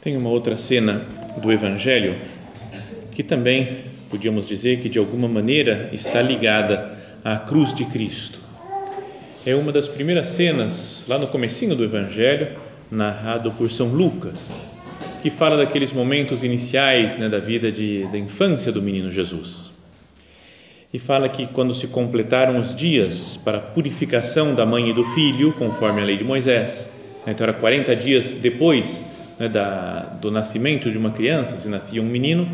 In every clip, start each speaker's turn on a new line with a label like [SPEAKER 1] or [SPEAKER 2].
[SPEAKER 1] Tem uma outra cena do Evangelho que também podíamos dizer que de alguma maneira está ligada à cruz de Cristo. É uma das primeiras cenas lá no comecinho do Evangelho, narrado por São Lucas, que fala daqueles momentos iniciais né, da vida de, da infância do menino Jesus. E fala que quando se completaram os dias para a purificação da mãe e do filho, conforme a lei de Moisés, né, então era 40 dias depois né, da, do nascimento de uma criança, se nascia um menino,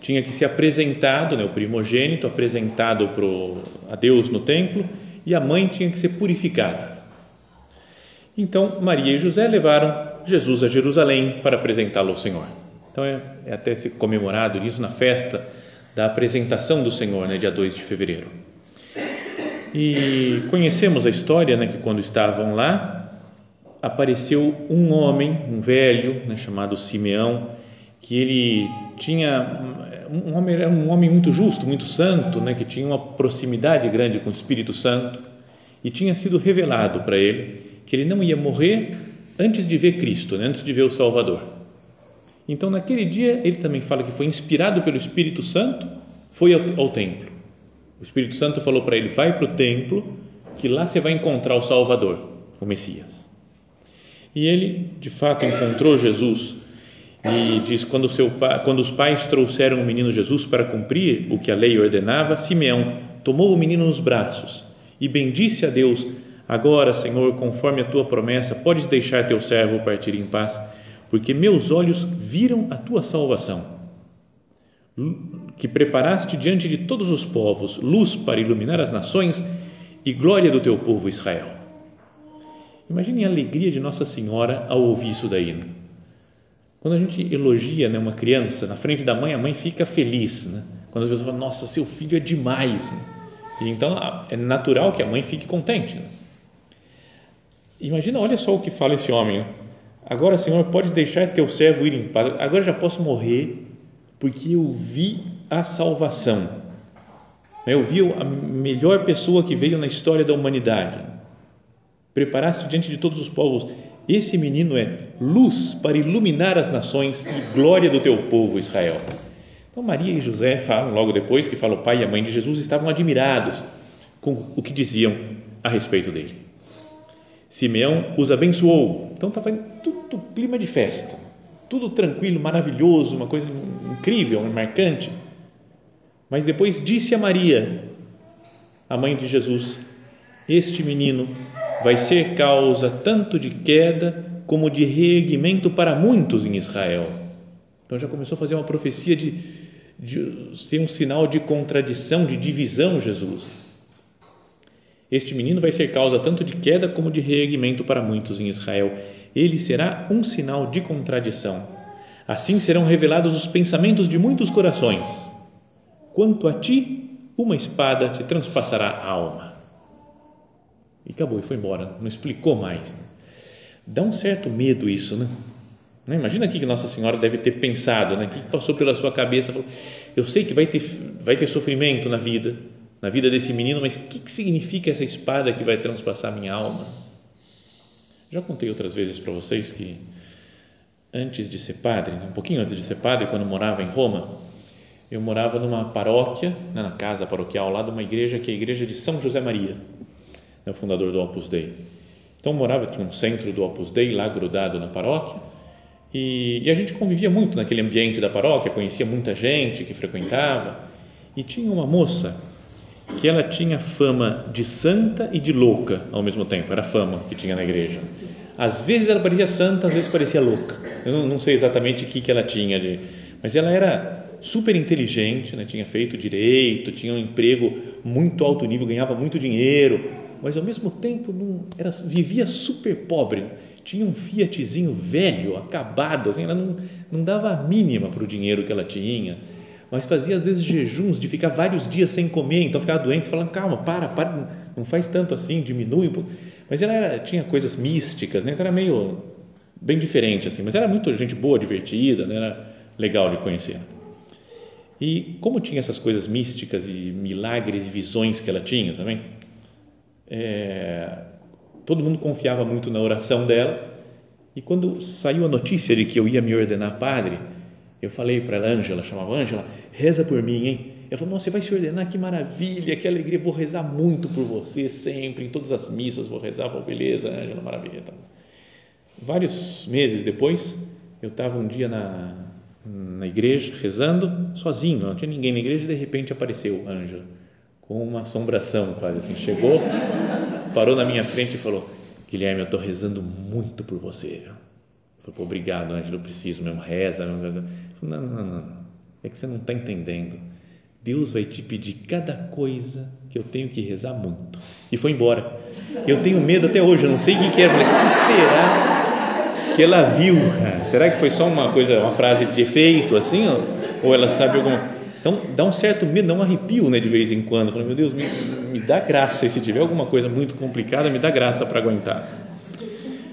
[SPEAKER 1] tinha que ser apresentado, né, o primogênito, apresentado pro, a Deus no templo, e a mãe tinha que ser purificada. Então, Maria e José levaram Jesus a Jerusalém para apresentá-lo ao Senhor. Então, é, é, até se comemorado isso na festa da apresentação do Senhor, né, dia 2 de fevereiro. E conhecemos a história, né, que quando estavam lá, apareceu um homem, um velho, né, chamado Simeão, que ele tinha um homem era um homem muito justo, muito santo, né, que tinha uma proximidade grande com o Espírito Santo e tinha sido revelado para ele que ele não ia morrer antes de ver Cristo, né? antes de ver o Salvador. Então, naquele dia, ele também fala que foi inspirado pelo Espírito Santo, foi ao, ao templo. O Espírito Santo falou para ele: vai para o templo, que lá você vai encontrar o Salvador, o Messias. E ele, de fato, encontrou Jesus e diz: quando, seu, quando os pais trouxeram o menino Jesus para cumprir o que a lei ordenava, Simeão tomou o menino nos braços e bendisse a Deus Agora, Senhor, conforme a tua promessa, podes deixar teu servo partir em paz, porque meus olhos viram a tua salvação, que preparaste diante de todos os povos, luz para iluminar as nações e glória do teu povo Israel. Imagine a alegria de Nossa Senhora ao ouvir isso daí. Né? Quando a gente elogia né, uma criança na frente da mãe, a mãe fica feliz. Né? Quando as pessoas falam, nossa, seu filho é demais. Né? E então é natural que a mãe fique contente. Né? Imagina, olha só o que fala esse homem. Agora, Senhor, podes deixar teu servo ir em paz. Agora já posso morrer, porque eu vi a salvação. Eu vi a melhor pessoa que veio na história da humanidade. Preparaste diante de todos os povos. Esse menino é luz para iluminar as nações e glória do teu povo Israel. Então, Maria e José falam logo depois que fala o pai e a mãe de Jesus estavam admirados com o que diziam a respeito dele. Simeão os abençoou. Então estava tudo clima de festa, tudo tranquilo, maravilhoso, uma coisa incrível, marcante. Mas depois disse a Maria, a mãe de Jesus: Este menino vai ser causa tanto de queda como de reerguimento para muitos em Israel. Então já começou a fazer uma profecia de, de ser um sinal de contradição, de divisão, Jesus este menino vai ser causa tanto de queda como de reerguimento para muitos em Israel. Ele será um sinal de contradição. Assim serão revelados os pensamentos de muitos corações. Quanto a ti, uma espada te transpassará a alma. E acabou, e foi embora. Não explicou mais. Dá um certo medo isso, né? Imagina aqui que Nossa Senhora deve ter pensado, né? O que passou pela sua cabeça? Eu sei que vai ter, vai ter sofrimento na vida, na vida desse menino, mas o que, que significa essa espada que vai transpassar minha alma? Já contei outras vezes para vocês que antes de ser padre, um pouquinho antes de ser padre, quando morava em Roma, eu morava numa paróquia, né, na casa paroquial lá de uma igreja que é a igreja de São José Maria, é o fundador do Opus Dei. Então morava tinha um centro do Opus Dei lá grudado na paróquia e, e a gente convivia muito naquele ambiente da paróquia, conhecia muita gente que frequentava e tinha uma moça que ela tinha fama de santa e de louca ao mesmo tempo, era a fama que tinha na igreja. Às vezes ela parecia santa, às vezes parecia louca. Eu não, não sei exatamente o que, que ela tinha, de, mas ela era super inteligente, né? tinha feito direito, tinha um emprego muito alto nível, ganhava muito dinheiro, mas ao mesmo tempo não, era, vivia super pobre. Tinha um Fiatzinho velho, acabado, assim, ela não, não dava a mínima para o dinheiro que ela tinha, mas fazia às vezes jejuns de ficar vários dias sem comer, então ficava doente, falando, calma, para, para, não faz tanto assim, diminui um pouco. Mas ela era, tinha coisas místicas, né? então era meio, bem diferente assim, mas era muito gente boa, divertida, né? era legal de conhecer. E como tinha essas coisas místicas e milagres e visões que ela tinha também, é, todo mundo confiava muito na oração dela. E quando saiu a notícia de que eu ia me ordenar padre, eu falei para ela, Ângela, chamava Ângela, reza por mim, hein? Ela falou, nossa, você vai se ordenar, que maravilha, que alegria, vou rezar muito por você sempre, em todas as missas vou rezar, vou, beleza, Ângela, maravilha. Tá. Vários meses depois, eu estava um dia na, na igreja, rezando, sozinho, não tinha ninguém na igreja, e de repente apareceu Ângela, com uma assombração quase assim, chegou, parou na minha frente e falou, Guilherme, eu estou rezando muito por você. Eu falei, obrigado, Ângela, eu preciso mesmo, reza. Não, não, não, é que você não está entendendo. Deus vai te pedir cada coisa que eu tenho que rezar muito. E foi embora. Eu tenho medo até hoje, eu não sei o que é. Falei, o que será que ela viu? Será que foi só uma coisa, uma frase de efeito assim? Ou ela sabe alguma Então dá um certo medo, dá um arrepio né, de vez em quando. Falei, meu Deus, me, me dá graça. E se tiver alguma coisa muito complicada, me dá graça para aguentar.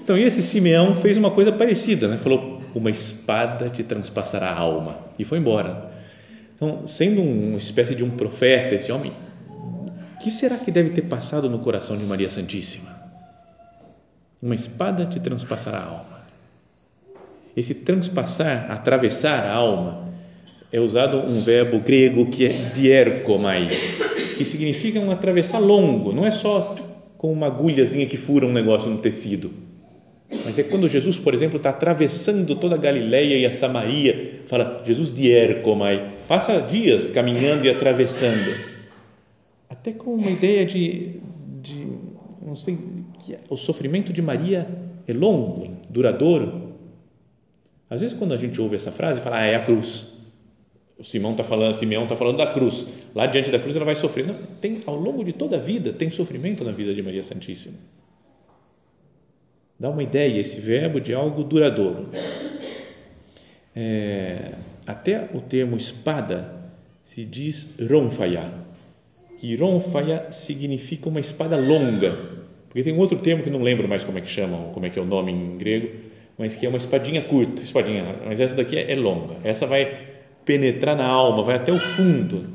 [SPEAKER 1] Então, esse Simeão fez uma coisa parecida, né? falou: Uma espada te transpassará a alma. E foi embora. Então, sendo uma espécie de um profeta, esse homem, o que será que deve ter passado no coração de Maria Santíssima? Uma espada te transpassará a alma. Esse transpassar, atravessar a alma, é usado um verbo grego que é dierkomai, que significa um atravessar longo, não é só com uma agulhazinha que fura um negócio no tecido, mas é quando Jesus, por exemplo, está atravessando toda a Galileia e a Samaria, fala Jesus dierkomai, passa dias caminhando e atravessando, até com uma ideia de, de não sei, que o sofrimento de Maria é longo, duradouro, às vezes, quando a gente ouve essa frase, fala, ah, é a cruz. O Simão está falando, Simeão está falando da cruz. Lá diante da cruz ela vai sofrer. Tem, ao longo de toda a vida, tem sofrimento na vida de Maria Santíssima. Dá uma ideia, esse verbo, de algo duradouro. É, até o termo espada se diz ronfaia. E ronfaia significa uma espada longa. Porque tem um outro termo que não lembro mais como é que chamam, como é que é o nome em grego, mas que é uma espadinha curta, espadinha, mas essa daqui é, é longa. Essa vai penetrar na alma, vai até o fundo.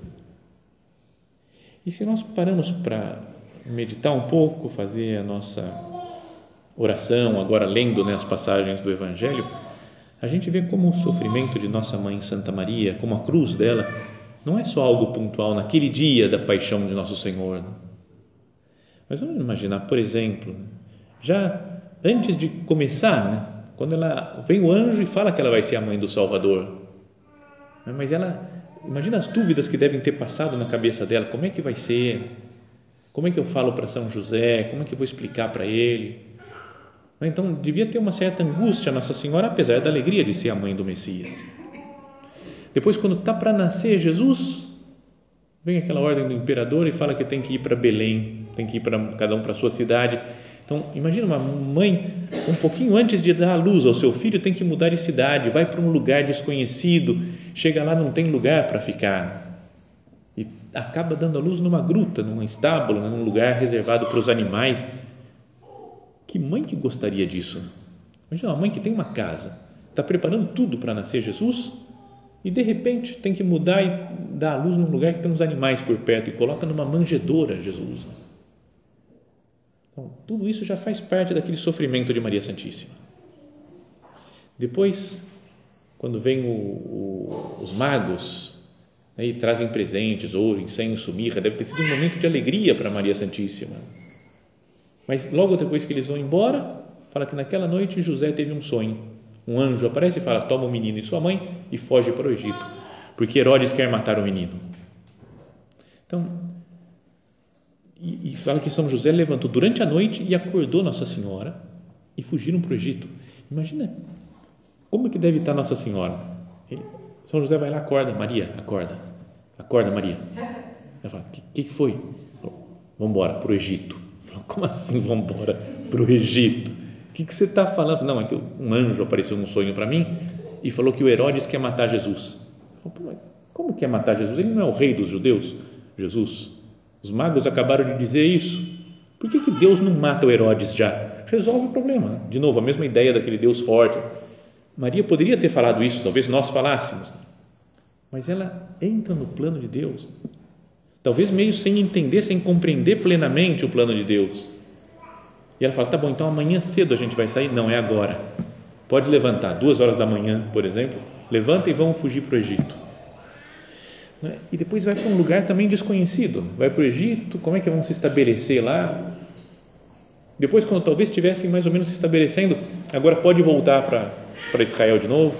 [SPEAKER 1] E se nós paramos para meditar um pouco, fazer a nossa oração, agora lendo né, as passagens do Evangelho, a gente vê como o sofrimento de nossa mãe Santa Maria, como a cruz dela, não é só algo pontual naquele dia da paixão de nosso Senhor. Né? Mas vamos imaginar, por exemplo, já antes de começar, né, quando ela vem o anjo e fala que ela vai ser a mãe do Salvador. Mas ela, imagina as dúvidas que devem ter passado na cabeça dela: como é que vai ser? Como é que eu falo para São José? Como é que eu vou explicar para ele? Então, devia ter uma certa angústia Nossa Senhora, apesar da alegria de ser a mãe do Messias. Depois, quando está para nascer Jesus, vem aquela ordem do imperador e fala que tem que ir para Belém, tem que ir para cada um para a sua cidade. Então, imagina uma mãe, um pouquinho antes de dar a luz ao seu filho, tem que mudar de cidade, vai para um lugar desconhecido, chega lá, não tem lugar para ficar. E acaba dando a luz numa gruta, num estábulo, num lugar reservado para os animais. Que mãe que gostaria disso? Imagina uma mãe que tem uma casa, está preparando tudo para nascer Jesus e de repente tem que mudar e dar a luz num lugar que tem uns animais por perto e coloca numa manjedoura Jesus então, tudo isso já faz parte daquele sofrimento de Maria Santíssima. Depois, quando vem o, o, os magos né, e trazem presentes, ouro, incenso, mirra, deve ter sido um momento de alegria para Maria Santíssima. Mas logo depois que eles vão embora, fala que naquela noite José teve um sonho. Um anjo aparece e fala: toma o menino e sua mãe e foge para o Egito, porque Herodes quer matar o menino. Então, e, e fala que São José levantou durante a noite e acordou Nossa Senhora e fugiram para o Egito. Imagina como que deve estar Nossa Senhora. Ele, São José vai lá, acorda, Maria, acorda, acorda, Maria. Ela fala, o que, que foi? Vamos embora para o Egito. Fala, Como assim vamos embora para o Egito? O que, que você está falando? Não, é que um anjo apareceu num sonho para mim e falou que o Herodes quer matar Jesus. Como quer matar Jesus? Ele não é o rei dos judeus? Jesus. Os magos acabaram de dizer isso. Por que, que Deus não mata o Herodes já? Resolve o problema. De novo, a mesma ideia daquele Deus forte. Maria poderia ter falado isso, talvez nós falássemos, mas ela entra no plano de Deus, talvez meio sem entender, sem compreender plenamente o plano de Deus. E ela fala: tá bom, então amanhã cedo a gente vai sair? Não, é agora. Pode levantar, duas horas da manhã, por exemplo, levanta e vamos fugir para o Egito. Né? E depois vai para um lugar também desconhecido, vai para o Egito, como é que vão se estabelecer lá? Depois, quando talvez estivessem mais ou menos se estabelecendo, agora pode voltar para, para Israel de novo.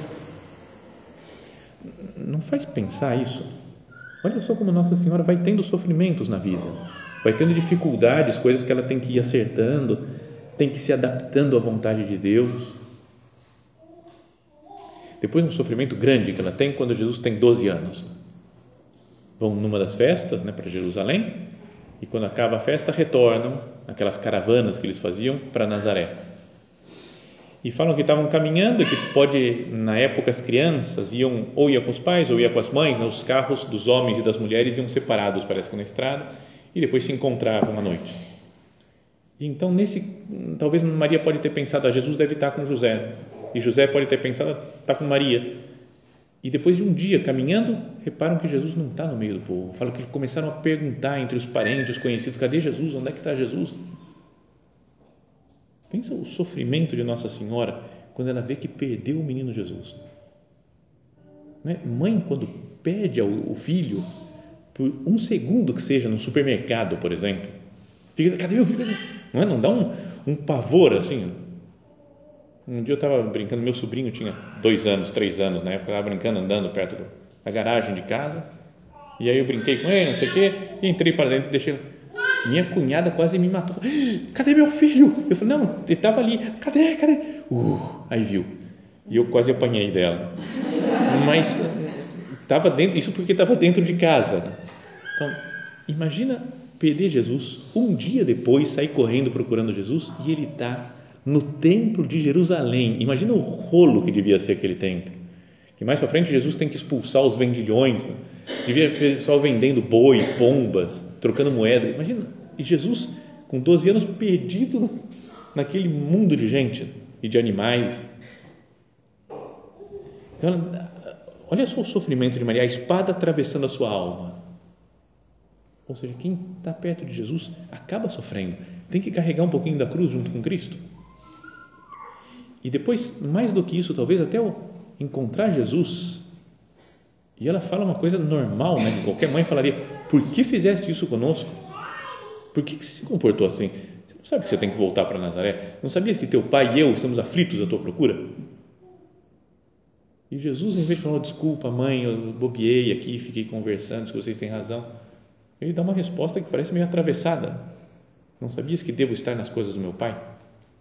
[SPEAKER 1] Não faz pensar isso? Olha só como Nossa Senhora vai tendo sofrimentos na vida, vai tendo dificuldades, coisas que ela tem que ir acertando, tem que se adaptando à vontade de Deus. Depois, um sofrimento grande que ela tem quando Jesus tem 12 anos. Vão numa das festas né, para Jerusalém e quando acaba a festa retornam aquelas caravanas que eles faziam para Nazaré. E falam que estavam caminhando que pode, na época, as crianças iam, ou ia com os pais, ou ia com as mães, né, os carros dos homens e das mulheres iam separados, parece que na estrada, e depois se encontravam à noite. E então, nesse, talvez Maria pode ter pensado, ah, Jesus deve estar com José, e José pode ter pensado, ah, está com Maria. E depois de um dia caminhando, reparam que Jesus não está no meio do povo. Falam que começaram a perguntar entre os parentes, os conhecidos: cadê Jesus? Onde é que está Jesus? Pensa o sofrimento de Nossa Senhora quando ela vê que perdeu o menino Jesus. É? Mãe, quando perde o filho, por um segundo que seja no supermercado, por exemplo, fica: cadê meu filho? Não, é? não dá um, um pavor assim um dia eu estava brincando, meu sobrinho tinha dois anos, três anos na época, estava brincando, andando perto da garagem de casa, e aí eu brinquei com ele, não sei o quê, e entrei para dentro deixei. Minha cunhada quase me matou. Cadê meu filho? Eu falei, não, ele estava ali. Cadê? Cadê? Uh, aí viu. E eu quase apanhei dela. Mas estava dentro, isso porque estava dentro de casa. Então, imagina perder Jesus, um dia depois sair correndo procurando Jesus e ele está no templo de Jerusalém. Imagina o rolo que devia ser aquele templo. Que mais para frente Jesus tem que expulsar os vendilhões. Né? Devia pessoal vendendo boi, pombas, trocando moeda. Imagina, e Jesus com 12 anos perdido naquele mundo de gente e de animais. Então, olha só o sofrimento de Maria, a espada atravessando a sua alma. Ou seja, quem está perto de Jesus acaba sofrendo, tem que carregar um pouquinho da cruz junto com Cristo. E depois, mais do que isso, talvez até o encontrar Jesus. E ela fala uma coisa normal, né? Que qualquer mãe falaria: Por que fizeste isso conosco? Por que, que se comportou assim? Você não sabe que você tem que voltar para Nazaré? Não sabia que teu pai e eu estamos aflitos à tua procura? E Jesus, em vez de falar: Desculpa, mãe, eu bobiei aqui, fiquei conversando, que vocês têm razão. Ele dá uma resposta que parece meio atravessada. Não sabias que devo estar nas coisas do meu pai?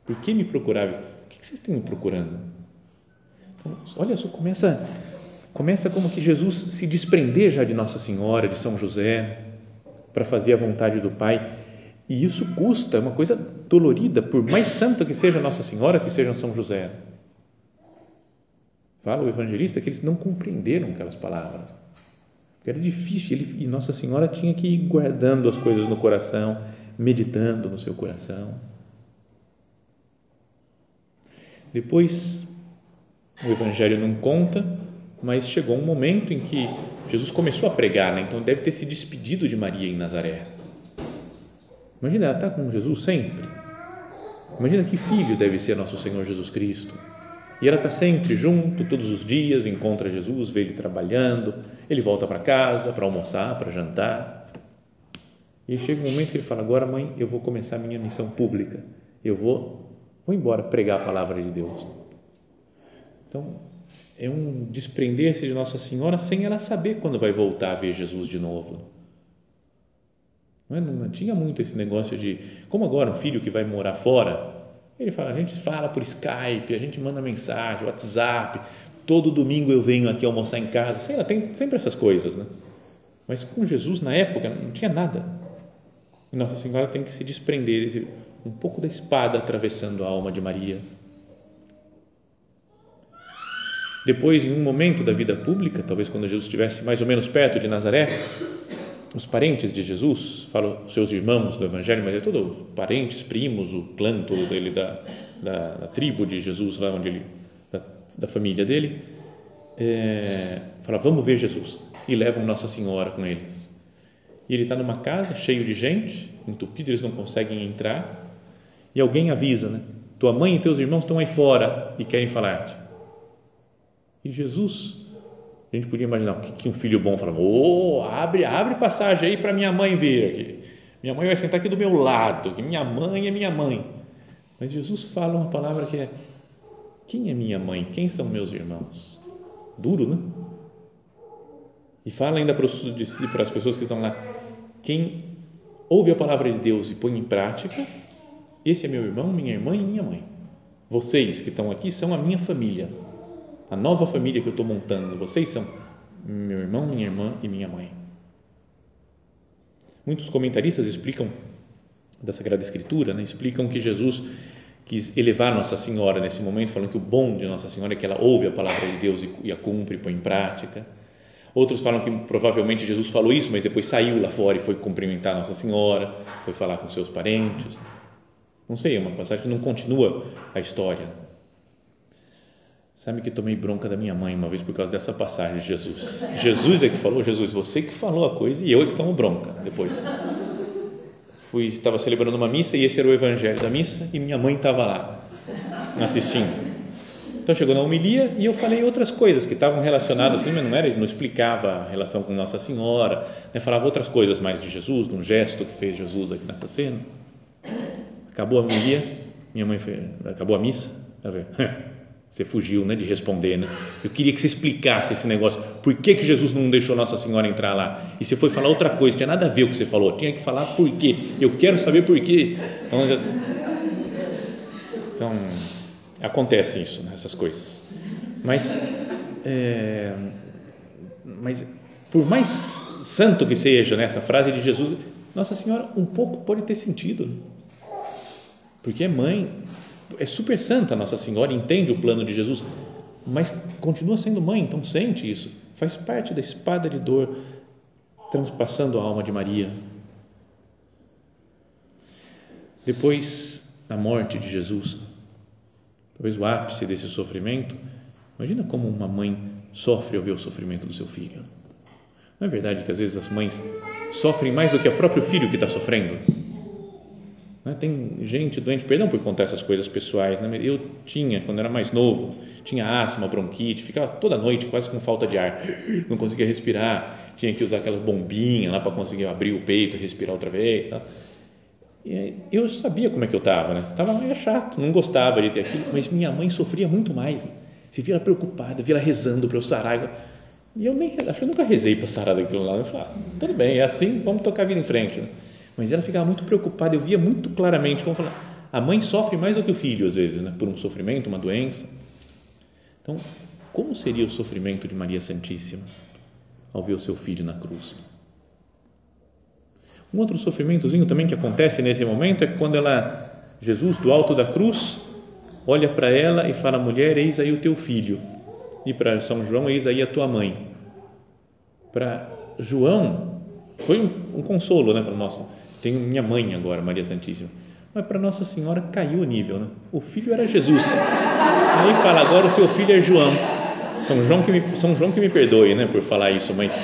[SPEAKER 1] Por que me procurava? que vocês estão me procurando? Então, olha só, começa, começa como que Jesus se desprender já de Nossa Senhora, de São José, para fazer a vontade do Pai. E isso custa, é uma coisa dolorida, por mais santa que seja Nossa Senhora, que seja São José. Fala o evangelista que eles não compreenderam aquelas palavras. Porque era difícil, ele, e Nossa Senhora tinha que ir guardando as coisas no coração, meditando no seu coração. Depois, o Evangelho não conta, mas chegou um momento em que Jesus começou a pregar, né? então deve ter se despedido de Maria em Nazaré. Imagina, ela está com Jesus sempre. Imagina que filho deve ser nosso Senhor Jesus Cristo. E ela está sempre junto, todos os dias, encontra Jesus, vê ele trabalhando, ele volta para casa para almoçar, para jantar. E chega um momento que ele fala: Agora, mãe, eu vou começar a minha missão pública. Eu vou Vou embora pregar a palavra de Deus. Então, é um desprender-se de Nossa Senhora sem ela saber quando vai voltar a ver Jesus de novo. Não, é? não tinha muito esse negócio de, como agora um filho que vai morar fora, Ele fala, a gente fala por Skype, a gente manda mensagem, WhatsApp, todo domingo eu venho aqui almoçar em casa, sei lá, tem sempre essas coisas, né? Mas com Jesus na época não tinha nada. Nossa Senhora tem que se desprender um pouco da espada atravessando a alma de Maria. Depois, em um momento da vida pública, talvez quando Jesus estivesse mais ou menos perto de Nazaré, os parentes de Jesus, falo seus irmãos do Evangelho, mas é todo parentes, primos, o clã todo dele, da, da, da tribo de Jesus, lá onde ele, da, da família dele, é, fala, vamos ver Jesus, e levam Nossa Senhora com eles. E ele está numa casa cheio de gente, entupido, eles não conseguem entrar, e alguém avisa, né? Tua mãe e teus irmãos estão aí fora e querem falar-te. E Jesus a gente podia imaginar que, que um filho bom falava: oh, abre, abre passagem aí para minha mãe vir aqui. Minha mãe vai sentar aqui do meu lado, que minha mãe é minha mãe. Mas Jesus fala uma palavra que é: quem é minha mãe? Quem são meus irmãos? Duro, né? E fala ainda para, os, para as pessoas que estão lá: quem ouve a palavra de Deus e põe em prática, esse é meu irmão, minha irmã e minha mãe. Vocês que estão aqui são a minha família a nova família que eu estou montando, vocês são meu irmão, minha irmã e minha mãe. Muitos comentaristas explicam da Sagrada Escritura, né, explicam que Jesus quis elevar Nossa Senhora nesse momento, falando que o bom de Nossa Senhora é que ela ouve a palavra de Deus e, a cumpre põe em prática. Outros falam que provavelmente Jesus falou isso, mas depois saiu lá fora e foi cumprimentar Nossa Senhora, foi falar com seus parentes. Não sei, é uma passagem que não continua a história. Sabe que tomei bronca da minha mãe uma vez por causa dessa passagem de Jesus. Jesus é que falou, Jesus, você que falou a coisa e eu é que tomo bronca depois. Fui, estava celebrando uma missa e esse era o evangelho da missa e minha mãe estava lá assistindo. Então chegou na homilia e eu falei outras coisas que estavam relacionadas, não era, não explicava a relação com Nossa Senhora, né, falava outras coisas mais de Jesus, de um gesto que fez Jesus aqui nessa cena. Acabou a homilia, minha mãe foi, acabou a missa, ela veio, Você fugiu né, de responder. Né? Eu queria que você explicasse esse negócio. Por que, que Jesus não deixou Nossa Senhora entrar lá? E você foi falar outra coisa, tinha nada a ver o que você falou. Tinha que falar por quê. Eu quero saber por quê. Então, já... então acontece isso, né, essas coisas. Mas, é, mas, por mais santo que seja né, essa frase de Jesus, Nossa Senhora um pouco pode ter sentido. Né? Porque é mãe é super santa Nossa Senhora, entende o plano de Jesus, mas continua sendo mãe, então sente isso, faz parte da espada de dor transpassando a alma de Maria. Depois da morte de Jesus, talvez o ápice desse sofrimento, imagina como uma mãe sofre ao ver o sofrimento do seu filho. Não é verdade que às vezes as mães sofrem mais do que o próprio filho que está sofrendo? Né? Tem gente doente, perdão por contar essas coisas pessoais, né? eu tinha, quando era mais novo, tinha asma, bronquite, ficava toda noite quase com falta de ar, não conseguia respirar, tinha que usar aquelas bombinhas lá para conseguir abrir o peito respirar outra vez. Tá? E eu sabia como é que eu estava, né? Meio chato, não gostava de ter aquilo, mas minha mãe sofria muito mais. Né? Você via ela preocupada, via ela rezando para eu sarar. E eu nem, acho que eu nunca rezei para sarar daquilo lá. Eu falei, ah, tudo bem, é assim, vamos tocar a vida em frente. Né? Mas ela ficava muito preocupada, eu via muito claramente como falar, a mãe sofre mais do que o filho às vezes, né? por um sofrimento, uma doença. Então, como seria o sofrimento de Maria Santíssima ao ver o seu filho na cruz? Um outro sofrimentozinho também que acontece nesse momento é quando ela, Jesus do alto da cruz, olha para ela e fala: mulher, eis aí o teu filho. E para São João, eis aí a tua mãe. Para João, foi um, um consolo, né? Para nossa, tenho minha mãe agora, Maria Santíssima. Mas para Nossa Senhora caiu o nível, né? O filho era Jesus. Aí fala, agora o seu filho é João. São João que me, São João que me perdoe, né, por falar isso, mas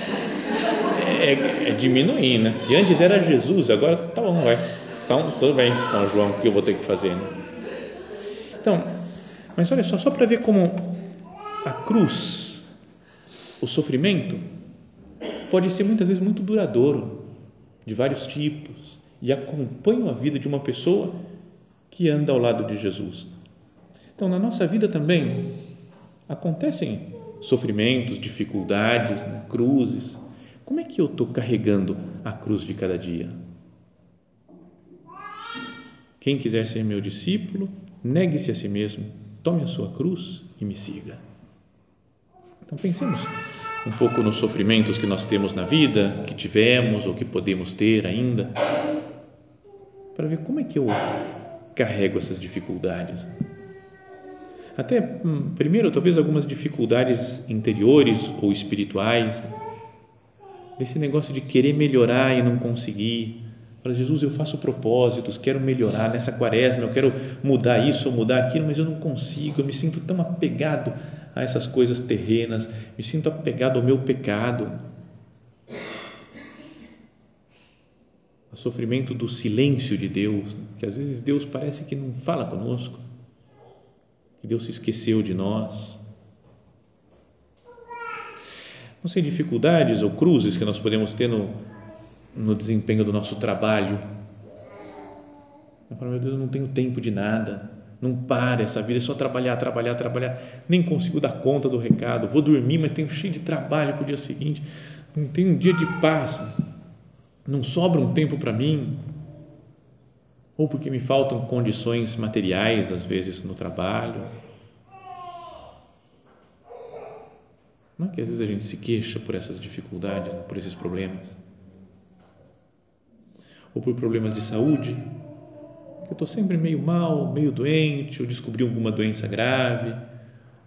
[SPEAKER 1] é, é, diminuir, né? Se antes era Jesus, agora tá bom, vai. Então, tudo bem, São João, o que eu vou ter que fazer, né? Então, mas olha só, só para ver como a cruz, o sofrimento, pode ser muitas vezes muito duradouro de vários tipos e acompanham a vida de uma pessoa que anda ao lado de Jesus. Então, na nossa vida também acontecem sofrimentos, dificuldades, né? cruzes. Como é que eu estou carregando a cruz de cada dia? Quem quiser ser meu discípulo, negue-se a si mesmo, tome a sua cruz e me siga. Então pensemos um pouco nos sofrimentos que nós temos na vida, que tivemos ou que podemos ter ainda, para ver como é que eu carrego essas dificuldades. Até hum, primeiro, talvez algumas dificuldades interiores ou espirituais, desse negócio de querer melhorar e não conseguir. Para Jesus, eu faço propósitos, quero melhorar nessa quaresma, eu quero mudar isso ou mudar aquilo, mas eu não consigo, eu me sinto tão apegado a essas coisas terrenas, me sinto apegado ao meu pecado. O sofrimento do silêncio de Deus, que às vezes Deus parece que não fala conosco, que Deus se esqueceu de nós. Não sei, dificuldades ou cruzes que nós podemos ter no, no desempenho do nosso trabalho. Eu falo, meu Deus, eu não tenho tempo de nada não para essa vida, é só trabalhar, trabalhar, trabalhar. Nem consigo dar conta do recado. Vou dormir, mas tenho cheio de trabalho para o dia seguinte. Não tenho um dia de paz. Não sobra um tempo para mim. Ou porque me faltam condições materiais, às vezes, no trabalho. Não é que às vezes a gente se queixa por essas dificuldades, por esses problemas? Ou por problemas de saúde, eu estou sempre meio mal, meio doente, ou descobri alguma doença grave,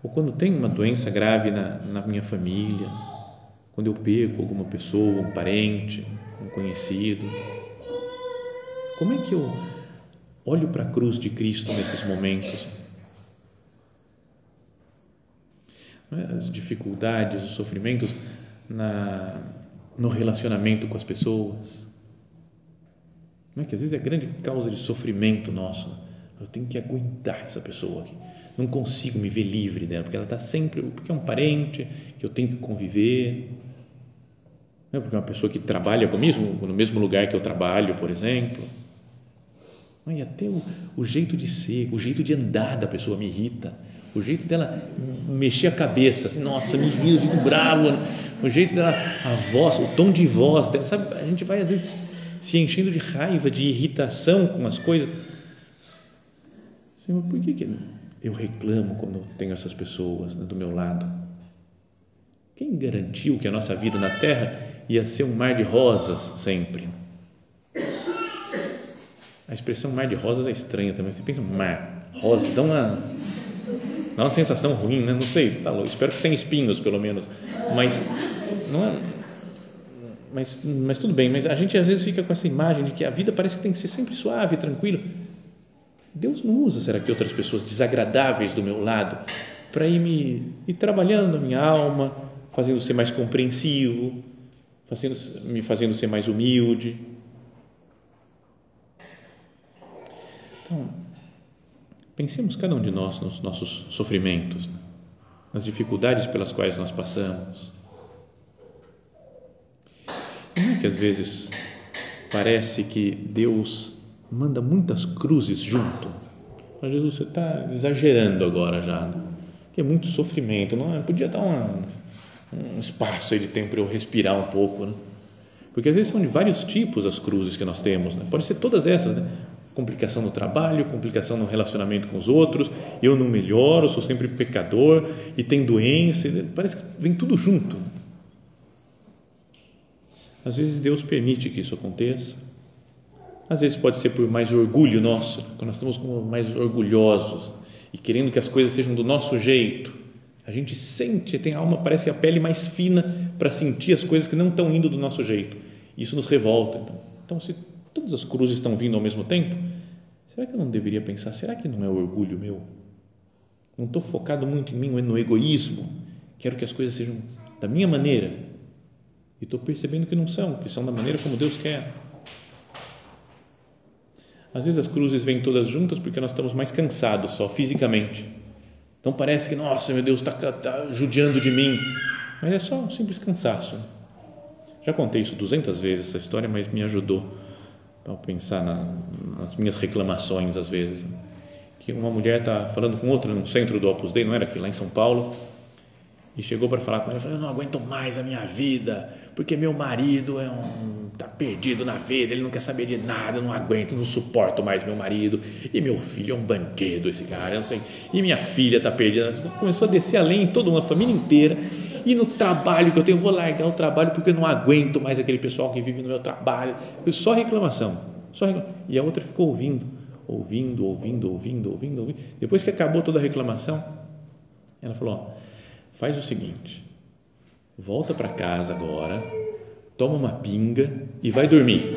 [SPEAKER 1] ou quando tem uma doença grave na, na minha família, quando eu perco alguma pessoa, um parente, um conhecido. Como é que eu olho para a cruz de Cristo nesses momentos? É? As dificuldades, os sofrimentos na, no relacionamento com as pessoas não é que às vezes é grande causa de sofrimento nosso. Eu tenho que aguentar essa pessoa aqui. Não consigo me ver livre dela, porque ela está sempre. Porque é um parente que eu tenho que conviver. Não é porque é uma pessoa que trabalha comigo, no mesmo lugar que eu trabalho, por exemplo. E até o, o jeito de ser, o jeito de andar da pessoa me irrita. O jeito dela mexer a cabeça, assim, nossa, me irrita, eu fico bravo. O jeito dela, a voz, o tom de voz dela, sabe? A gente vai às vezes se enchendo de raiva, de irritação com as coisas. Senhor, por que, que eu reclamo quando tenho essas pessoas né, do meu lado? Quem garantiu que a nossa vida na terra ia ser um mar de rosas sempre? A expressão mar de rosas é estranha também. Você pensa, mar, rosa, dá uma, dá uma sensação ruim, né? Não sei, tá louco. Espero que sem espinhos, pelo menos. Mas não é, mas, mas tudo bem, mas a gente às vezes fica com essa imagem de que a vida parece que tem que ser sempre suave, tranquilo. Deus não usa, será que outras pessoas desagradáveis do meu lado para ir me ir trabalhando a minha alma, fazendo ser mais compreensivo, fazendo, me fazendo ser mais humilde. Então, pensemos cada um de nós nos nossos sofrimentos, nas dificuldades pelas quais nós passamos não é que às vezes parece que Deus manda muitas cruzes junto? Mas Jesus, você está exagerando agora já, né? que é muito sofrimento, não é? Podia dar um espaço aí de tempo para eu respirar um pouco, né? Porque às vezes são de vários tipos as cruzes que nós temos, né? Pode ser todas essas, né? Complicação no trabalho, complicação no relacionamento com os outros, eu não melhoro, sou sempre pecador e tem doença, parece que vem tudo junto. Às vezes Deus permite que isso aconteça. Às vezes pode ser por mais orgulho nosso, quando nós estamos mais orgulhosos e querendo que as coisas sejam do nosso jeito. A gente sente, tem a alma, parece que a pele mais fina para sentir as coisas que não estão indo do nosso jeito. Isso nos revolta. Então, então, se todas as cruzes estão vindo ao mesmo tempo, será que eu não deveria pensar, será que não é orgulho meu? Não estou focado muito em mim, no egoísmo. Quero que as coisas sejam da minha maneira e estou percebendo que não são, que são da maneira como Deus quer. Às vezes as cruzes vêm todas juntas porque nós estamos mais cansados só fisicamente. Então parece que, nossa, meu Deus, está tá judiando de mim. Mas é só um simples cansaço. Já contei isso 200 vezes, essa história, mas me ajudou a pensar na, nas minhas reclamações às vezes. Que uma mulher está falando com outra no centro do Opus Dei, não era aqui, lá em São Paulo, e chegou para falar com ela, falou, eu não aguento mais a minha vida, porque meu marido é um tá perdido na vida, ele não quer saber de nada, eu não aguento, não suporto mais meu marido, e meu filho é um bandido esse cara, eu sei, e minha filha está perdida, começou a descer além em toda uma família inteira, e no trabalho que eu tenho, eu vou largar o trabalho porque eu não aguento mais aquele pessoal que vive no meu trabalho, só reclamação, só reclamação. e a outra ficou ouvindo, ouvindo, ouvindo, ouvindo, ouvindo, ouvindo, depois que acabou toda a reclamação, ela falou, faz o seguinte, volta para casa agora, toma uma pinga e vai dormir.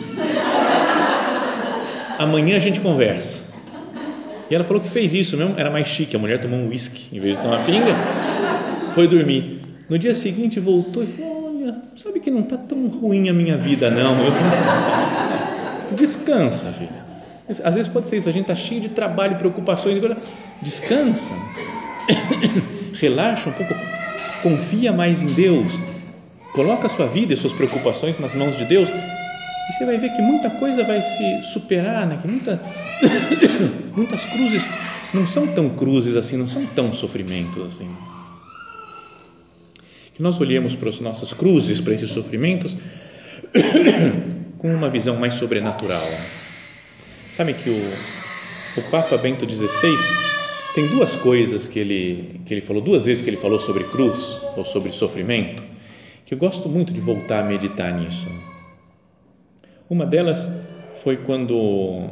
[SPEAKER 1] Amanhã a gente conversa. E ela falou que fez isso mesmo, era mais chique, a mulher tomou um uísque em vez de tomar pinga, foi dormir. No dia seguinte voltou e falou: Olha, sabe que não está tão ruim a minha vida, não. Descansa, filha. Às vezes pode ser isso, a gente está cheio de trabalho, preocupações, agora descansa, relaxa um pouco, confia mais em Deus, coloca a sua vida e suas preocupações nas mãos de Deus e você vai ver que muita coisa vai se superar, né? que muita, muitas cruzes não são tão cruzes assim, não são tão sofrimentos assim. Que nós olhemos para as nossas cruzes, para esses sofrimentos, com uma visão mais sobrenatural. Sabe que o, o Papa Bento XVI tem duas coisas que ele, que ele falou, duas vezes que ele falou sobre cruz ou sobre sofrimento, que eu gosto muito de voltar a meditar nisso. Uma delas foi quando,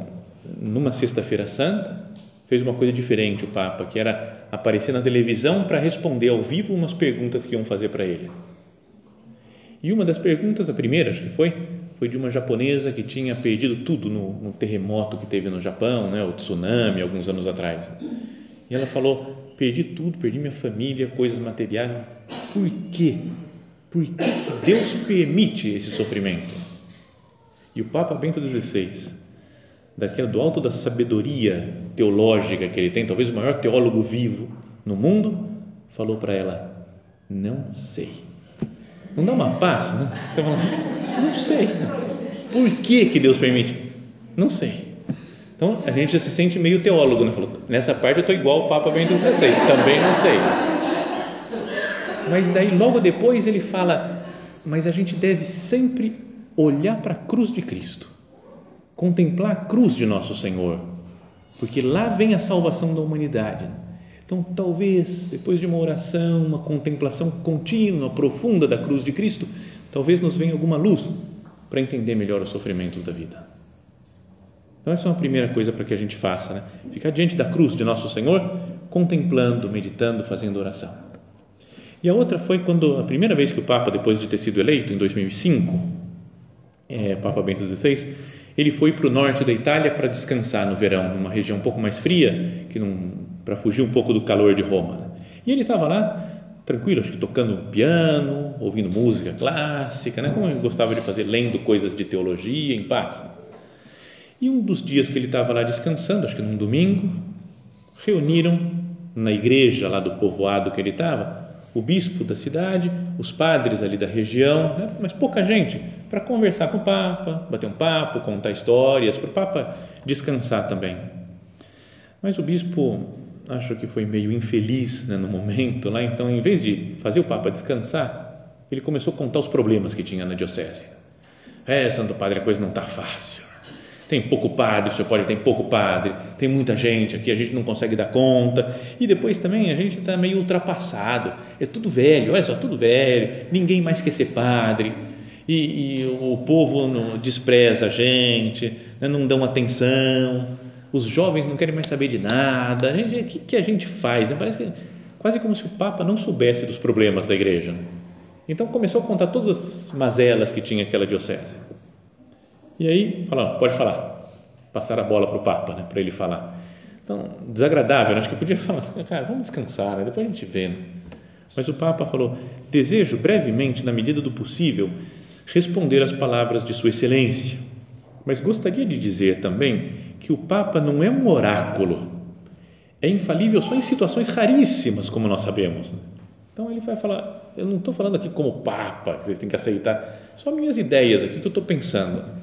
[SPEAKER 1] numa Sexta-feira Santa, fez uma coisa diferente o Papa, que era aparecer na televisão para responder ao vivo umas perguntas que iam fazer para ele. E uma das perguntas, a primeira acho que foi, foi de uma japonesa que tinha perdido tudo no, no terremoto que teve no Japão, né, o tsunami, alguns anos atrás. E ela falou: perdi tudo, perdi minha família, coisas materiais. Por quê? Por que Deus permite esse sofrimento? E o Papa Bento XVI, daquela, do alto da sabedoria teológica que ele tem, talvez o maior teólogo vivo no mundo, falou para ela: Não sei. Não dá uma paz, né? Você fala, não sei. Por que, que Deus permite? Não sei. Então a gente já se sente meio teólogo, né? Falou, nessa parte eu estou igual o Papa Bento XVI, também não sei. Mas daí logo depois ele fala, mas a gente deve sempre olhar para a cruz de Cristo, contemplar a cruz de nosso Senhor, porque lá vem a salvação da humanidade. Então, talvez depois de uma oração, uma contemplação contínua, profunda da cruz de Cristo, talvez nos venha alguma luz para entender melhor os sofrimentos da vida. Então, essa é uma primeira coisa para que a gente faça, né? Ficar diante da cruz de nosso Senhor, contemplando, meditando, fazendo oração. E a outra foi quando, a primeira vez que o Papa, depois de ter sido eleito, em 2005, é, Papa Bento XVI, ele foi para o norte da Itália para descansar no verão, numa região um pouco mais fria, que para fugir um pouco do calor de Roma. Né? E ele estava lá, tranquilo, acho que tocando piano, ouvindo música clássica, né? como ele gostava de fazer, lendo coisas de teologia em paz. E um dos dias que ele estava lá descansando, acho que num domingo, reuniram na igreja lá do povoado que ele estava, o bispo da cidade, os padres ali da região, né? mas pouca gente, para conversar com o Papa, bater um papo, contar histórias, para o Papa descansar também. Mas o bispo, acho que foi meio infeliz né, no momento lá, então, em vez de fazer o Papa descansar, ele começou a contar os problemas que tinha na diocese. É, Santo Padre, a coisa não está fácil tem pouco padre, o senhor pode tem pouco padre, tem muita gente aqui, a gente não consegue dar conta. E depois também a gente está meio ultrapassado, é tudo velho, olha só, tudo velho, ninguém mais quer ser padre. E, e o povo não, despreza a gente, né, não dão atenção, os jovens não querem mais saber de nada. O que, que a gente faz? Né? Parece que quase como se o Papa não soubesse dos problemas da igreja. Então começou a contar todas as mazelas que tinha aquela diocese. E aí, falaram, pode falar. Passar a bola para o Papa, né, para ele falar. Então, desagradável, né? acho que podia falar assim, cara, vamos descansar, né? depois a gente vê. Né? Mas o Papa falou: desejo brevemente, na medida do possível, responder às palavras de Sua Excelência, mas gostaria de dizer também que o Papa não é um oráculo, é infalível só em situações raríssimas, como nós sabemos. Né? Então ele vai falar: eu não estou falando aqui como Papa, que vocês têm que aceitar, só minhas ideias aqui que eu estou pensando.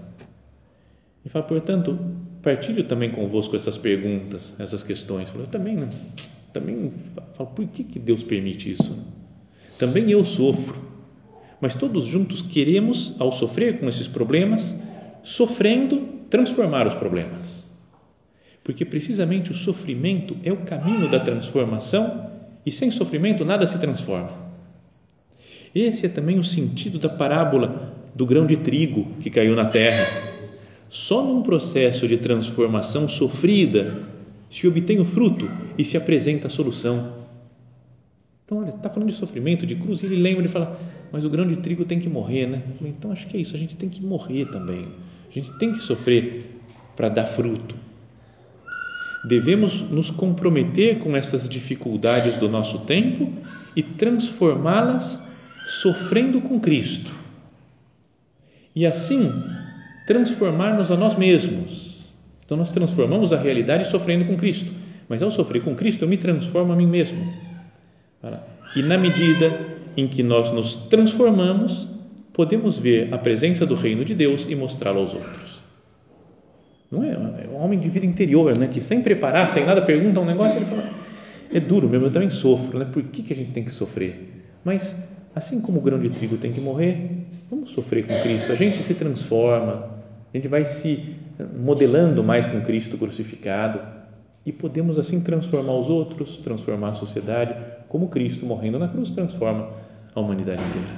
[SPEAKER 1] E fala, portanto, partilho também convosco essas perguntas, essas questões. Fala, eu também, também falo, por que, que Deus permite isso? também eu sofro, mas todos juntos queremos, ao sofrer com esses problemas, sofrendo, transformar os problemas. Porque precisamente o sofrimento é o caminho da transformação e sem sofrimento nada se transforma. Esse é também o sentido da parábola do grão de trigo que caiu na terra. Só num processo de transformação sofrida se obtém o fruto e se apresenta a solução. Então, olha, está falando de sofrimento, de cruz, e ele lembra e fala: Mas o grão de trigo tem que morrer, né? Então, acho que é isso, a gente tem que morrer também. A gente tem que sofrer para dar fruto. Devemos nos comprometer com essas dificuldades do nosso tempo e transformá-las sofrendo com Cristo. E assim, transformar-nos a nós mesmos. Então, nós transformamos a realidade sofrendo com Cristo. Mas ao sofrer com Cristo, eu me transformo a mim mesmo e na medida em que nós nos transformamos, podemos ver a presença do reino de Deus e mostrá-lo aos outros. Não é? é um homem de vida interior, né? que sem preparar, sem nada, pergunta um negócio, ele fala, é duro mesmo, eu também sofro, né? por que, que a gente tem que sofrer? Mas, assim como o grão de trigo tem que morrer, vamos sofrer com Cristo, a gente se transforma, a gente vai se modelando mais com Cristo crucificado, e podemos assim transformar os outros, transformar a sociedade, como Cristo morrendo na cruz transforma a humanidade inteira.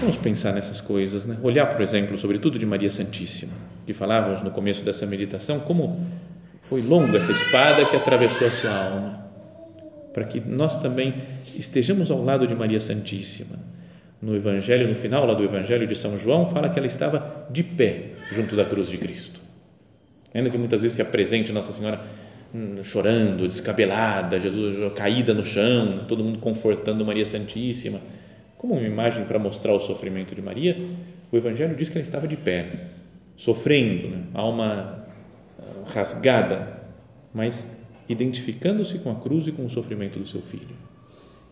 [SPEAKER 1] Vamos pensar nessas coisas, né? olhar, por exemplo, sobretudo de Maria Santíssima, que falávamos no começo dessa meditação, como foi longa essa espada que atravessou a sua alma, para que nós também estejamos ao lado de Maria Santíssima. No Evangelho, no final lá do Evangelho de São João, fala que ela estava de pé junto da cruz de Cristo ainda que muitas vezes se apresente Nossa Senhora hum, chorando, descabelada, Jesus caída no chão, todo mundo confortando Maria Santíssima, como uma imagem para mostrar o sofrimento de Maria, o Evangelho diz que ela estava de pé, sofrendo, né? alma ah, rasgada, mas identificando-se com a cruz e com o sofrimento do seu filho.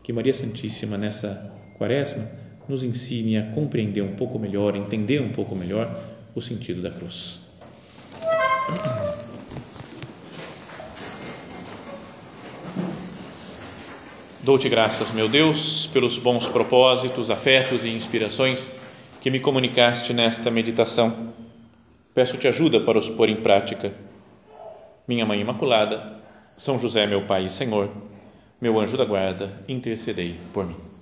[SPEAKER 1] Que Maria Santíssima, nessa quaresma, nos ensine a compreender um pouco melhor, entender um pouco melhor o sentido da cruz. Dou-te graças, meu Deus, pelos bons propósitos, afetos e inspirações que me comunicaste nesta meditação. Peço-te ajuda para os pôr em prática. Minha Mãe Imaculada, São José, meu Pai e Senhor, meu anjo da guarda, intercedei por mim.